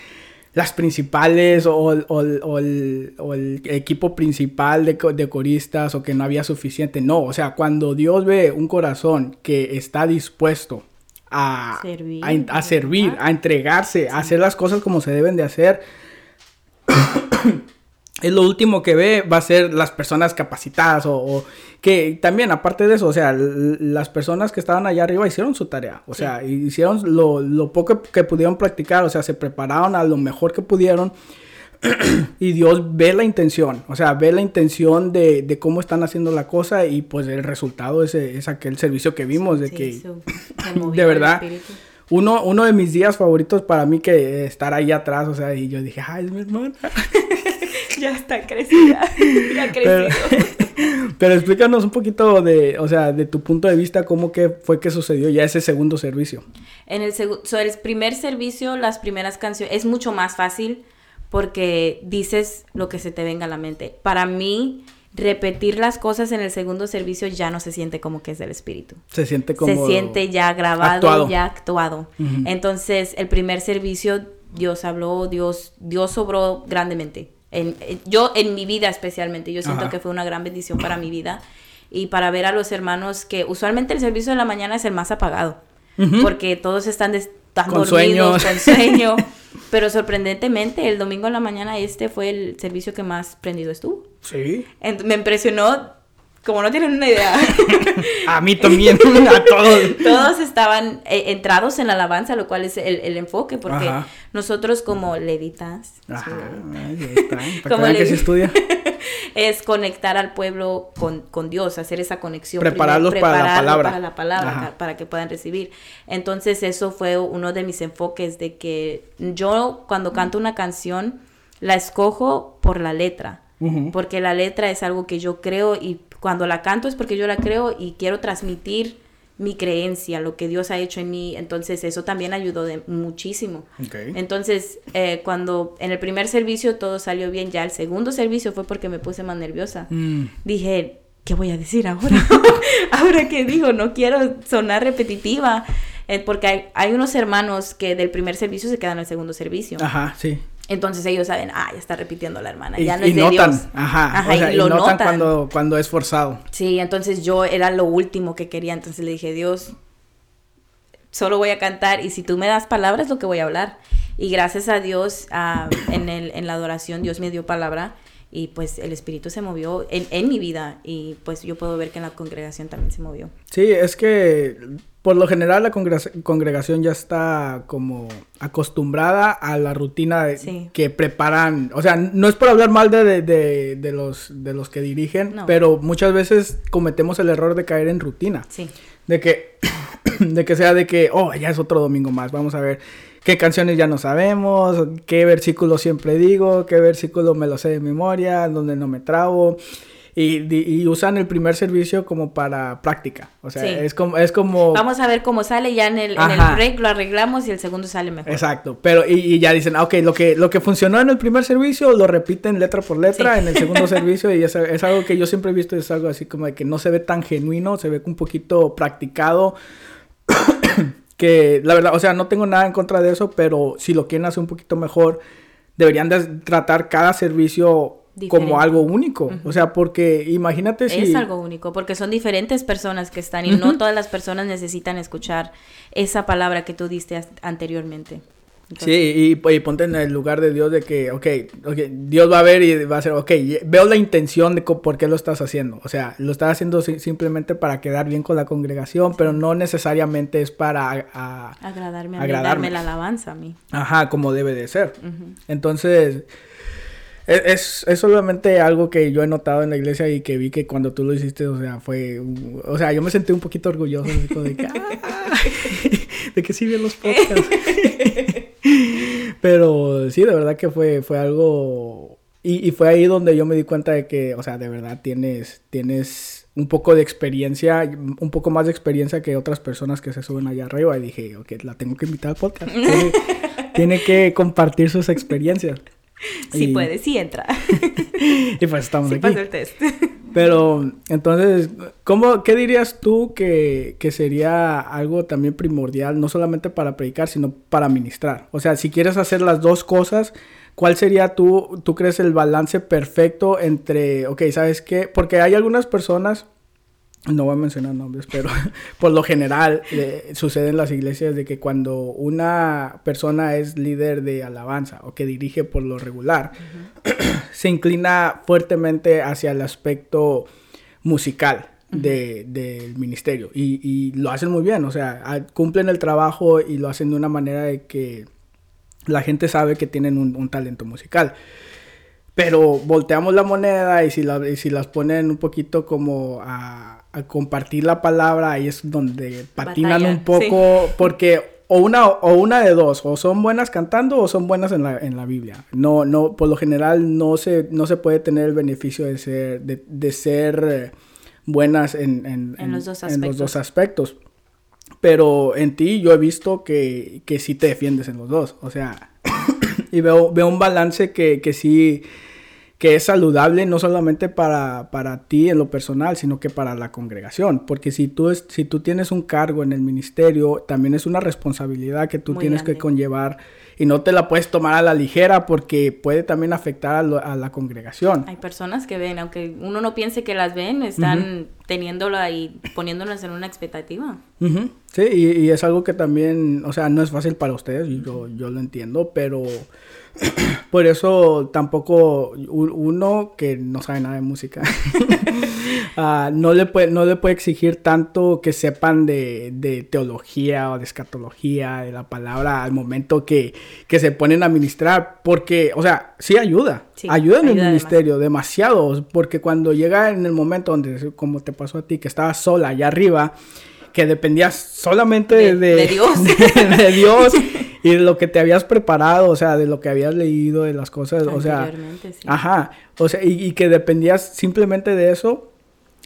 las principales o, el, equipo principal de, de, coristas o que no había suficiente. No, o sea, cuando Dios ve un corazón que está dispuesto a servir, a, servir, a entregarse, a hacer las cosas como se deben de hacer, es lo último que ve va a ser las personas capacitadas o, que también aparte de eso, o sea, las personas que estaban allá arriba hicieron su tarea, o sea, hicieron lo, poco que pudieron practicar, o sea, se prepararon a lo mejor que pudieron y Dios ve la intención, o sea, ve la intención de, cómo están haciendo la cosa y pues el resultado es, es aquel servicio que vimos de que de verdad uno, uno de mis días favoritos para mí que estar ahí atrás, o sea, y yo dije, ay, es mi hermana. ya está crecida, ya crecido. Pero, explícanos un poquito de, o sea, de tu punto de vista, cómo que fue que sucedió ya ese segundo servicio. En el, el primer servicio, las primeras canciones, es mucho más fácil porque dices lo que se te venga a la mente. Para mí, repetir las cosas en el segundo servicio ya no se siente como que es del espíritu. Se siente como... Se siente ya grabado, ya actuado. Entonces, el primer servicio, Dios habló, Dios, Dios sobró grandemente. En, yo, en mi vida especialmente, yo siento que fue una gran bendición para mi vida y para ver a los hermanos que usualmente el servicio de la mañana es el más apagado, porque todos están, con dormidos, con sueño. Pero sorprendentemente, el domingo en la mañana este fue el servicio que más prendido estuvo. Sí. me impresionó, como no tienen una idea. a mí también, a todos. Todos estaban eh, entrados en la alabanza, lo cual es el, enfoque, porque nosotros como levitas. Ajá, como que se estudia. es conectar al pueblo con, Dios, hacer esa conexión. Prepararlos para la palabra. Para la palabra, para que puedan recibir. Entonces eso fue uno de mis enfoques de que yo cuando canto una canción, la escojo por la letra, porque la letra es algo que yo creo y cuando la canto es porque yo la creo y quiero transmitir mi creencia, lo que Dios ha hecho en mí. Entonces eso también ayudó de muchísimo. Entonces eh, cuando en el primer servicio todo salió bien, ya el segundo servicio fue porque me puse más nerviosa. Mm. Dije, ¿qué voy a decir ahora? ahora que digo, no quiero sonar repetitiva. Eh, porque hay, hay, unos hermanos que del primer servicio se quedan al segundo servicio. Ajá, sí. Entonces ellos saben, ah, ya está repitiendo la hermana, ya no es de notan, Dios. Ajá, ajá y, lo notan, cuando, cuando es forzado. Sí, entonces yo era lo último que quería, entonces le dije, Dios, solo voy a cantar y si tú me das palabras, lo que voy a hablar. Y gracias a Dios, ah, en, el, en la adoración, Dios me dio palabra y pues el espíritu se movió en, en mi vida y pues yo puedo ver que en la congregación también se movió. Sí, es que por lo general la congregación ya está como acostumbrada a la rutina que preparan. O sea, no es por hablar mal de, de, de, los, de los que dirigen, pero muchas veces cometemos el error de caer en rutina. Sí. De que, de que sea de que, oh, ya es otro domingo más, vamos a ver qué canciones ya no sabemos, qué versículo siempre digo, qué versículo me lo sé de memoria, donde no me trabo. Y, usan el primer servicio como para práctica. O sea, es, como, es como... Vamos a ver cómo sale, ya en el, en el, break lo arreglamos y el segundo sale mejor. Exacto, pero y, ya dicen, ah, ok, lo que, lo que funcionó en el primer servicio lo repiten letra por letra en el segundo servicio y es, es, algo que yo siempre he visto, es algo así como de que no se ve tan genuino, se ve un poquito practicado. que la verdad, o sea, no tengo nada en contra de eso, pero si lo quieren hacer un poquito mejor, deberían de tratar cada servicio como algo único. O sea, porque imagínate si... Es algo único, porque son diferentes personas que están y no todas las personas necesitan escuchar esa palabra que tú diste anteriormente. sí, y, ponte en el lugar de Dios de que, ok, okay, Dios va a ver y va a ser, ok, veo la intención de por qué lo estás haciendo. O sea, lo estás haciendo simplemente para quedar bien con la congregación, pero no necesariamente es para agradarme, agradarme. la alabanza a mí. Ajá, como debe de ser. Entonces... Es, es, solamente algo que yo he notado en la iglesia y que vi que cuando tú lo hiciste, o sea, fue... O sea, yo me sentí un poquito orgulloso de que... Ah, de que sí vi los podcasts. Pero sí, de verdad que fue, fue algo... Y, y, fue ahí donde yo me di cuenta de que, o sea, de verdad tienes, tienes un poco de experiencia, un poco más de experiencia que otras personas que se suben allá arriba. Y dije, ok, la tengo que invitar al podcast. tiene que compartir sus experiencias. Sí puede, sí entra. y pues estamos sí aquí. el test. Pero entonces, ¿cómo, ¿qué dirías tú que, que, sería algo también primordial, no solamente para predicar, sino para ministrar? O sea, si quieres hacer las dos cosas, ¿cuál sería tú, tú crees el balance perfecto entre, ok, ¿sabes qué? Porque hay algunas personas no voy a mencionar nombres, pero por lo general eh, sucede en las iglesias de que cuando una persona es líder de alabanza o que dirige por lo regular, se inclina fuertemente hacia el aspecto musical del ministerio y, lo hacen muy bien, o sea, cumplen el trabajo y lo hacen de una manera de que la gente sabe que tienen un talento musical. Pero volteamos la moneda y si, la, y si las ponen un poquito como a, compartir la palabra, ahí es donde patinan un poco, porque o una, o una de dos, o son buenas cantando o son buenas en la, en la Biblia. No, no, por lo general no se, no se puede tener el beneficio de ser, de, ser eh, buenas en, en, los dos aspectos. Pero en ti yo he visto que, que sí te defiendes en los dos. O sea, y veo, veo un balance que, que sí que es saludable no solamente para, para, ti en lo personal, sino que para la congregación. Porque si tú, si tú tienes un cargo en el ministerio, también es una responsabilidad que tú tienes que conllevar y no te la puedes tomar a la ligera porque puede también afectar a, la congregación. Hay personas que ven, aunque uno no piense que las ven, están teniéndola y poniéndolas en una expectativa. Sí, y, y, es algo que también, o sea, no es fácil para ustedes, yo, yo lo entiendo, pero por eso tampoco uno que no sabe nada de música ah, no, le puede, no le puede exigir tanto que sepan de, teología o de escatología, de la palabra al momento que, se ponen a ministrar, porque, o sea, sí ayuda, ayuda en el ministerio demasiado, porque cuando llega en el momento donde, como te pasó a ti, que estabas sola allá arriba, que dependías solamente de, Dios. de Dios y de lo que te habías preparado, o sea, de lo que habías leído, de las cosas, o sea, sí. ajá, o sea, y, y que dependías simplemente de eso,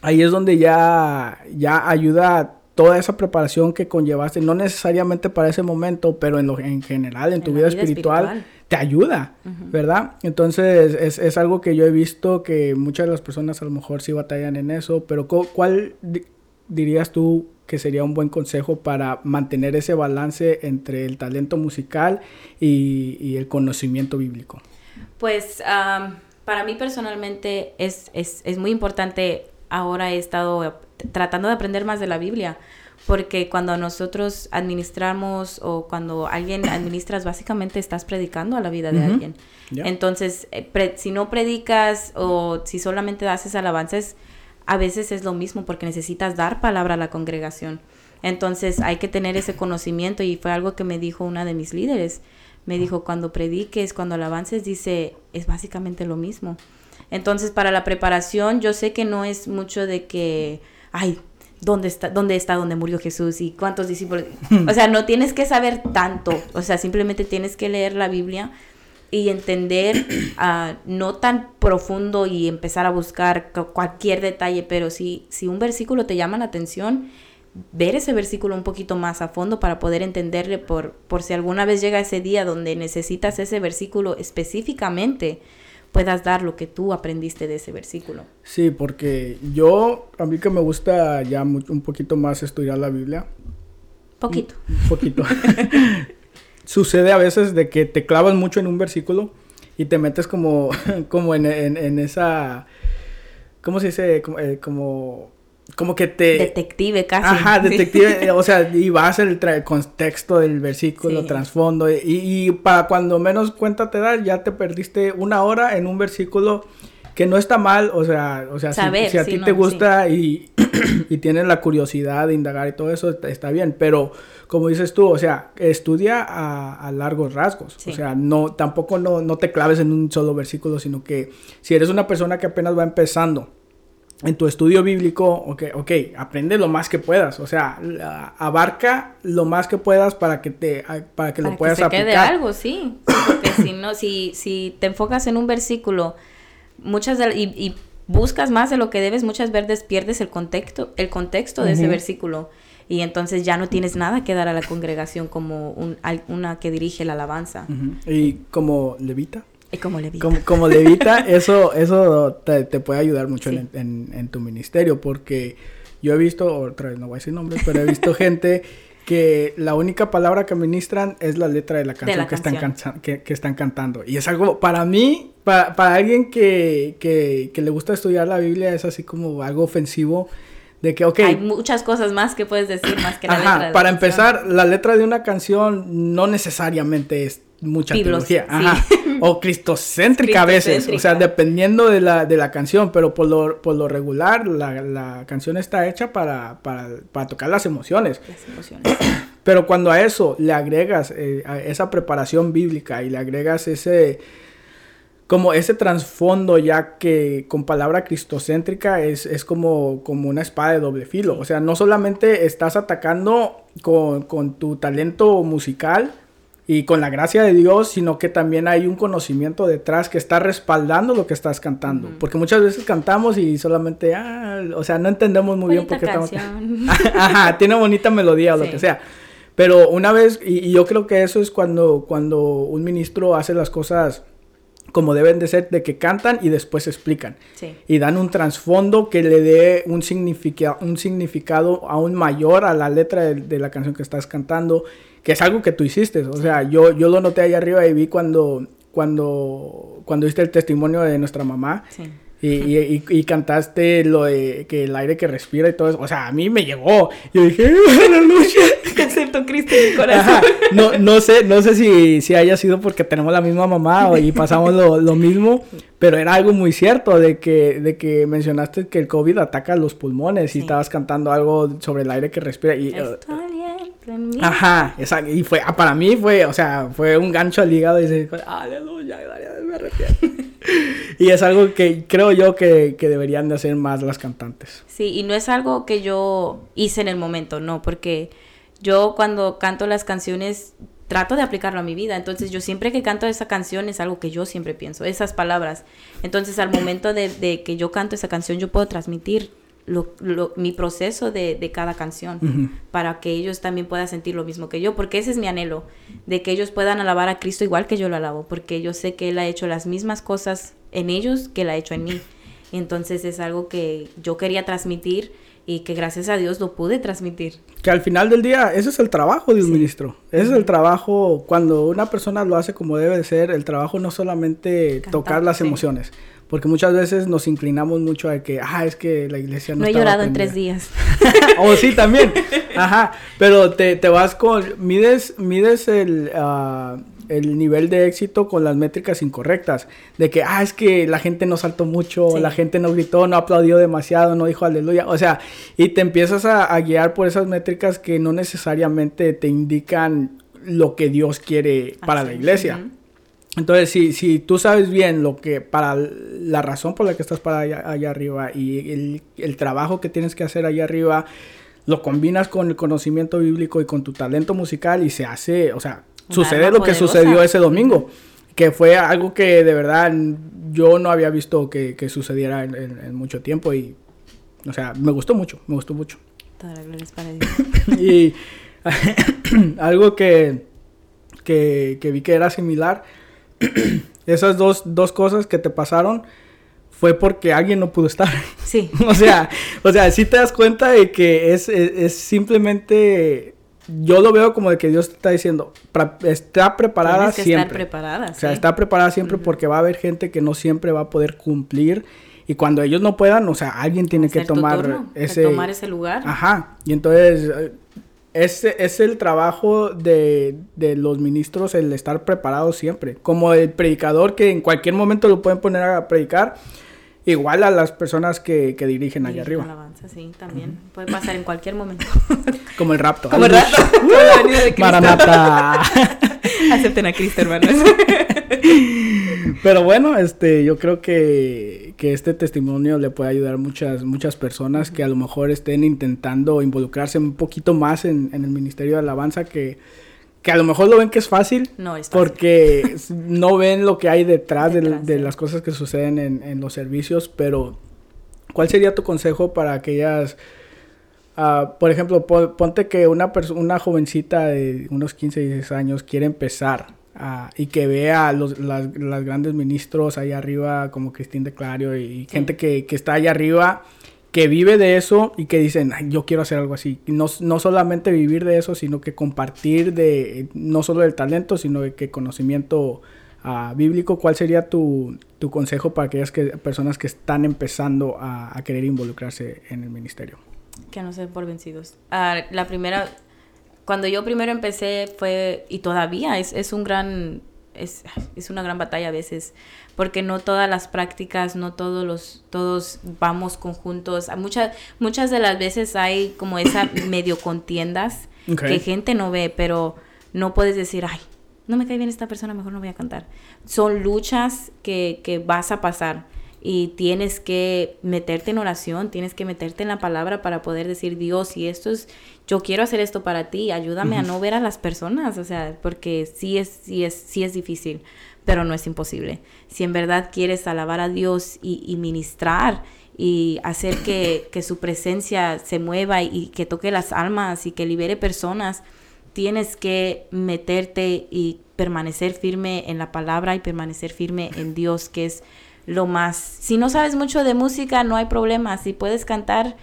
ahí es donde ya, ya ayuda toda esa preparación que conllevaste, no necesariamente para ese momento, pero en, lo, en general, en tu vida, espiritual, espiritual. te ayuda, ¿verdad? Entonces, es, es algo que yo he visto que muchas de las personas a lo mejor sí batallan en eso, pero cu- ¿cuál di- dirías tú que sería un buen consejo para mantener ese balance entre el talento musical y, y el conocimiento bíblico? Pues para mí personalmente es, es, es muy importante, ahora he estado tratando de aprender más de la Biblia, porque cuando nosotros administramos o cuando alguien administras, básicamente estás predicando a la vida de alguien. Entonces, eh, pre- si no predicas o si solamente haces alabanzas, a veces es lo mismo porque necesitas dar palabra a la congregación. Entonces hay que tener ese conocimiento y fue algo que me dijo una de mis líderes. Me dijo, cuando prediques, cuando alabances, dice, es básicamente lo mismo. Entonces para la preparación yo sé que no es mucho de que, ay, ¿dónde está, dónde está donde murió Jesús y cuántos discípulos? O sea, no tienes que saber tanto, o sea, simplemente tienes que leer la Biblia y entender ah, no tan profundo y empezar a buscar cu- cualquier detalle, pero si, si un versículo te llama la atención, ver ese versículo un poquito más a fondo para poder entenderle por, por si alguna vez llega ese día donde necesitas ese versículo específicamente, puedas dar lo que tú aprendiste de ese versículo. Sí, porque yo, a mí que me gusta ya un poquito más estudiar la Biblia, Poquito. un poquito. Sucede a veces de que te clavas mucho en un versículo y te metes como, como en, en- en esa, ¿cómo se dice? Como, eh, como, como que te... Detective casi. Ajá, Sí. detective, eh, o sea, y vas el, tra- el contexto del versículo, Sí. trasfondo, y, y para cuando menos cuenta te das, ya te perdiste una hora en un versículo que no está mal, o sea, o sea, si- Saber, si, a sí, ti no, te sí. gusta y, y tienes la curiosidad de indagar y todo eso, está, está bien, pero como dices tú, o sea, estudia a, a largos rasgos, Sí. o sea, no, tampoco no, no te claves en un solo versículo, sino que si eres una persona que apenas va empezando, en tu estudio bíblico, ok, ok, aprende lo más que puedas, o sea, abarca lo más que puedas para que te, para que Para lo puedas que se quede aplicar. algo, sí. Porque si no, si, si te enfocas en un versículo, muchas de- y, y buscas más de lo que debes, muchas veces pierdes el contexto, el contexto de ese versículo. Y entonces ya no tienes nada que dar a la congregación como un, una que dirige la alabanza. Y como levita, Y como le digo. como, como levita, eso, eso te, te puede ayudar mucho en, Sí. en- en tu ministerio, porque yo he visto, otra vez no voy a decir nombres, pero he visto gente que la única palabra que ministran es la letra de la canción, la que, Están canción. que, que están cantando. Y es algo, para mí, para, para alguien que, que, que le gusta estudiar la Biblia, es así como algo ofensivo. De que, ok, Hay muchas cosas más que puedes decir más que la Ajá, letra. de la para canción. empezar, la letra de una canción no necesariamente es mucha Biblos, teología. sí. Ajá. O cristocéntrica a veces. O sea, dependiendo de la, de la canción. Pero por lo, por lo regular, la, la canción está hecha para, para, para tocar las emociones. Las emociones. Pero cuando a eso le agregas eh, a esa preparación bíblica y le agregas ese como ese trasfondo ya que con palabra cristocéntrica es, es como, como una espada de doble filo. O sea, no solamente estás atacando con, con tu talento musical y con la gracia de Dios, sino que también hay un conocimiento detrás que está respaldando lo que estás cantando. Porque muchas veces cantamos y solamente, ah, o sea, no entendemos muy bien por qué estamos... Ajá, tiene bonita melodía o lo que sea. Pero una vez, y, y yo creo que eso es cuando, cuando un ministro hace las cosas como deben de ser, de que cantan y después explican. Sí. Y dan un trasfondo que le dé un, significa, un significado aún mayor a la letra de, de la canción que estás cantando, que es algo que tú hiciste. O sea, yo, yo lo noté allá arriba y vi cuando, cuando, cuando diste el testimonio de nuestra mamá. Sí. Y, y, y- y cantaste lo de que el aire que respira y todo eso. O sea, a mí me llegó. Yo dije, aleluya. Acepto Cristo en mi corazón. Ajá. No, no sé, no sé si, si haya sido porque tenemos la misma mamá o- y pasamos lo, lo mismo, pero era algo muy cierto de que, de que mencionaste que el COVID ataca los pulmones y estabas cantando algo sobre el aire que respira. Y, en mí. Ajá, exacto. Y fue, ah, para mí fue, o sea, fue un gancho al hígado y dice, aleluya, me arrepiento. y es algo que creo yo que, que deberían de hacer más las cantantes. Sí, y no es algo que yo hice en el momento, no, porque yo cuando canto las canciones trato de aplicarlo a mi vida. Entonces yo siempre que canto esa canción es algo que yo siempre pienso, esas palabras. Entonces al momento de, de que yo canto esa canción yo puedo transmitir lo, lo, mi proceso de, de cada canción para que ellos también puedan sentir lo mismo que yo, porque ese es mi anhelo, de que ellos puedan alabar a Cristo igual que yo lo alabo, porque yo sé que Él ha hecho las mismas cosas en ellos que Él ha hecho en mí. Entonces es algo que yo quería transmitir y que gracias a Dios lo pude transmitir. Que al final del día, ese es el trabajo de un ministro. Ese es el trabajo, cuando una persona lo hace como debe de ser, el trabajo no solamente tocar las emociones. Porque muchas veces nos inclinamos mucho a que, ah, es que la iglesia no No he llorado en tres días. oh, sí, también. Ajá. Pero te, te vas con, mides, mides el, uh, el nivel de éxito con las métricas incorrectas. De que, ah, es que la gente no saltó mucho, sí. la gente no gritó, no aplaudió demasiado, no dijo aleluya. O sea, y te empiezas a, a guiar por esas métricas que no necesariamente te indican lo que Dios quiere para Así. la iglesia. Uh -huh. Entonces, si, si tú sabes bien lo que, para la razón por la que estás para allá, allá arriba y el, el, trabajo que tienes que hacer allá arriba, lo combinas con el conocimiento bíblico y con tu talento musical y se hace, o sea, Una sucede lo que sucedió ese domingo, que fue algo que de verdad yo no había visto que, que sucediera en, en, en, mucho tiempo y, o sea, me gustó mucho, me gustó mucho. Toda la gloria es para Dios. y algo que, que, que vi que era similar esas dos, dos cosas que te pasaron fue porque alguien no pudo estar. Sí. o sea, o sea, sí te das cuenta de que es, es, es, simplemente yo lo veo como de que Dios te está diciendo, está preparada Tienes que siempre. Estar preparada, o sea, está preparada siempre uh -huh. porque va a haber gente que no siempre va a poder cumplir y cuando ellos no puedan, o sea, alguien tiene que tomar turno, ese tomar ese lugar. Ajá. Y entonces es, es el trabajo de, de, los ministros el estar preparados siempre. Como el predicador que en cualquier momento lo pueden poner a predicar, igual a las personas que, que dirigen allá arriba. Alabanza, sí, también. Uh -huh. Puede pasar en cualquier momento. Como el rapto. Como el rapto. Maranata. Acepten a Cristo, hermanos. Pero bueno, este, yo creo que, que, este testimonio le puede ayudar a muchas, muchas personas que a lo mejor estén intentando involucrarse un poquito más en, en el Ministerio de Alabanza, que, que a lo mejor lo ven que es fácil. No es fácil. Porque no ven lo que hay detrás, detrás de, de, las cosas que suceden en, en, los servicios, pero ¿cuál sería tu consejo para aquellas... Uh, por ejemplo, ponte que una, una jovencita de unos 15, 16 años quiere empezar Uh, y que vea los las, las, grandes ministros allá arriba como Cristín de Clario y, y sí. gente que, que, está allá arriba que vive de eso y que dicen yo quiero hacer algo así no, no solamente vivir de eso sino que compartir de no solo del talento sino de que conocimiento uh, bíblico. Cuál sería tu, tu, consejo para aquellas que, personas que están empezando a, a, querer involucrarse en el ministerio que no se den por vencidos. Uh, la primera cuando yo primero empecé fue, y todavía es, es un gran, es, es, una gran batalla a veces, porque no todas las prácticas, no todos los, todos vamos conjuntos. Muchas, muchas de las veces hay como esa medio contiendas okay. que gente no ve, pero no puedes decir, ay, no me cae bien esta persona, mejor no voy a cantar. Son luchas que, que vas a pasar y tienes que meterte en oración, tienes que meterte en la palabra para poder decir, Dios, si esto es, yo quiero hacer esto para ti, ayúdame uh -huh. a no ver a las personas, o sea, porque sí es, sí es, sí es difícil, pero no es imposible. Si en verdad quieres alabar a Dios y, y ministrar y hacer que, que, su presencia se mueva y, y que toque las almas y que libere personas, tienes que meterte y permanecer firme en la palabra y permanecer firme en Dios, que es lo más. Si no sabes mucho de música, no hay problema. Si puedes cantar,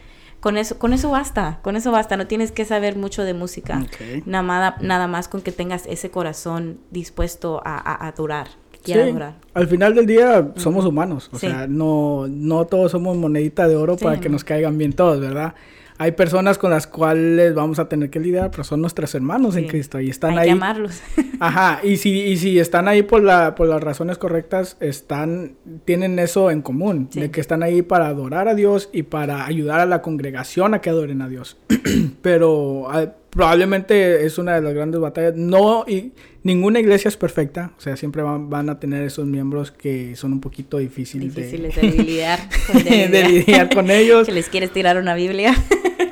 con eso, con eso basta. Con eso basta. No tienes que saber mucho de música. Okay. Nada, nada más con que tengas ese corazón dispuesto a, a, a adorar. Sí, al final del día somos humanos, o sí. sea, no, no todos somos monedita de oro sí, para que nos caigan bien todos, ¿verdad? Hay personas con las cuales vamos a tener que lidiar, pero son nuestros hermanos sí. en Cristo y están hay ahí. Que amarlos. Ajá, y si, y si están ahí por, la, por las razones correctas, están, tienen eso en común, sí. de que están ahí para adorar a Dios y para ayudar a la congregación a que adoren a Dios. pero uh, probablemente es una de las grandes batallas. No, y ninguna iglesia es perfecta, o sea, siempre van, van a tener esos miembros que son un poquito difíciles, difíciles de, de, lidiar, de, de lidiar con ellos. que les quieres tirar una Biblia.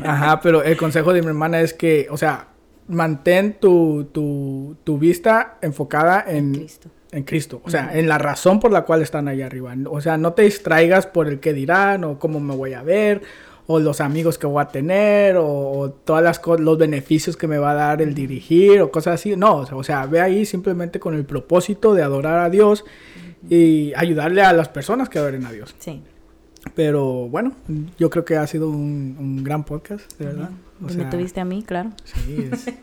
Ajá, pero el consejo de mi hermana es que, o sea, mantén tu, tu, tu vista enfocada en, Cristo. en Cristo. O sea, en la razón por la cual están allá arriba. O sea, no te distraigas por el que dirán o cómo me voy a ver o los amigos que voy a tener o, o todas las los beneficios que me va a dar el dirigir o cosas así. No, o sea, o sea, ve ahí simplemente con el propósito de adorar a Dios y ayudarle a las personas que adoren a Dios. Sí. Pero bueno, yo creo que ha sido un, un gran podcast, de verdad. O Pues me tuviste a mí, claro. Sí, es-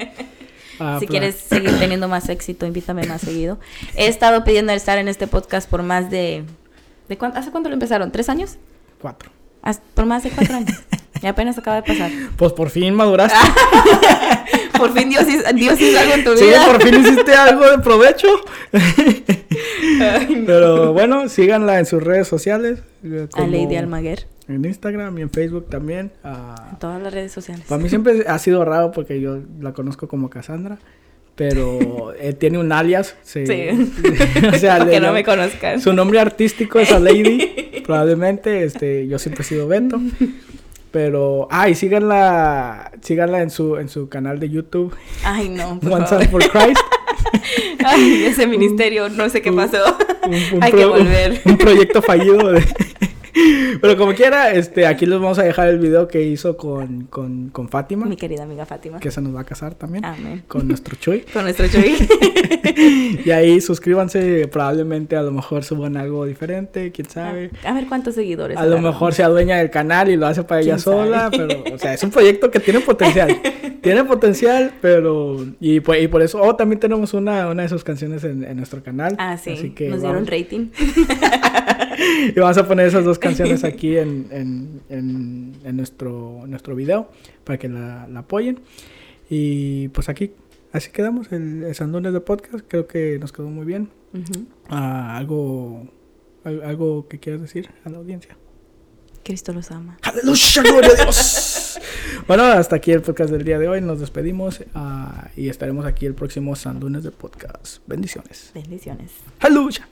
Ah, si pla- quieres seguir teniendo más éxito, invítame más seguido. He estado pidiendo estar en este podcast por más de... ¿de cuánto, ¿Hace cuánto lo empezaron? ¿Tres años? Cuatro. Haz- Por más de cuatro años. Y apenas acaba de pasar. Pues por fin maduraste. Por fin Dios hizo, Dios hizo algo en tu Sí, vida. por fin hiciste algo de provecho. Pero bueno, síganla en sus redes sociales. eh, A Lady como Almaguer. En Instagram y en Facebook también. En todas las redes sociales. para mí siempre ha sido raro porque yo la conozco como Cassandra. Pero eh, tiene un alias. se- Sí. o sea, que no me conozcan. Su nombre artístico es a Lady. probablemente. Este, yo siempre he sido Beto. Pero, ah, y síganla, síganla en su, en su canal de YouTube, Ay, no. Por One. Sound for Christ. Ay, ese ministerio, no sé qué pasó. Un, un Hay que pro- volver. un proyecto fallido. de- Pero como quiera, este, aquí les vamos a dejar el video que hizo con, con, con Fátima, Mi querida amiga Fátima. que se nos va a casar también, Amén. con nuestro Chuy. Con nuestro Chuy. Y ahí suscríbanse, probablemente a lo mejor suban algo diferente, quién sabe. A ver cuántos seguidores. A lo mejor sea dueña del canal y lo hace para ella sola, pero, o sea, es un proyecto que tiene potencial. tiene potencial, pero, y, por- y por eso, oh, también tenemos una, una de sus canciones en, en nuestro canal. Ah, sí. Así que Nos dieron vamos, rating. y vamos a poner esas dos canciones aquí en, en, en, en nuestro, nuestro video para que la, la apoyen. Y pues aquí, así quedamos, el, el Sandones de Podcast, creo que nos quedó muy bien. Ujú. Ah, algo, al- algo que quieras decir a la audiencia. Cristo los ama. Aleluya, gloria a Dios. bueno, hasta aquí el podcast del día de hoy. Nos despedimos ah, y estaremos aquí el próximo San Lunes de Podcast. Bendiciones. Bendiciones. Aleluya.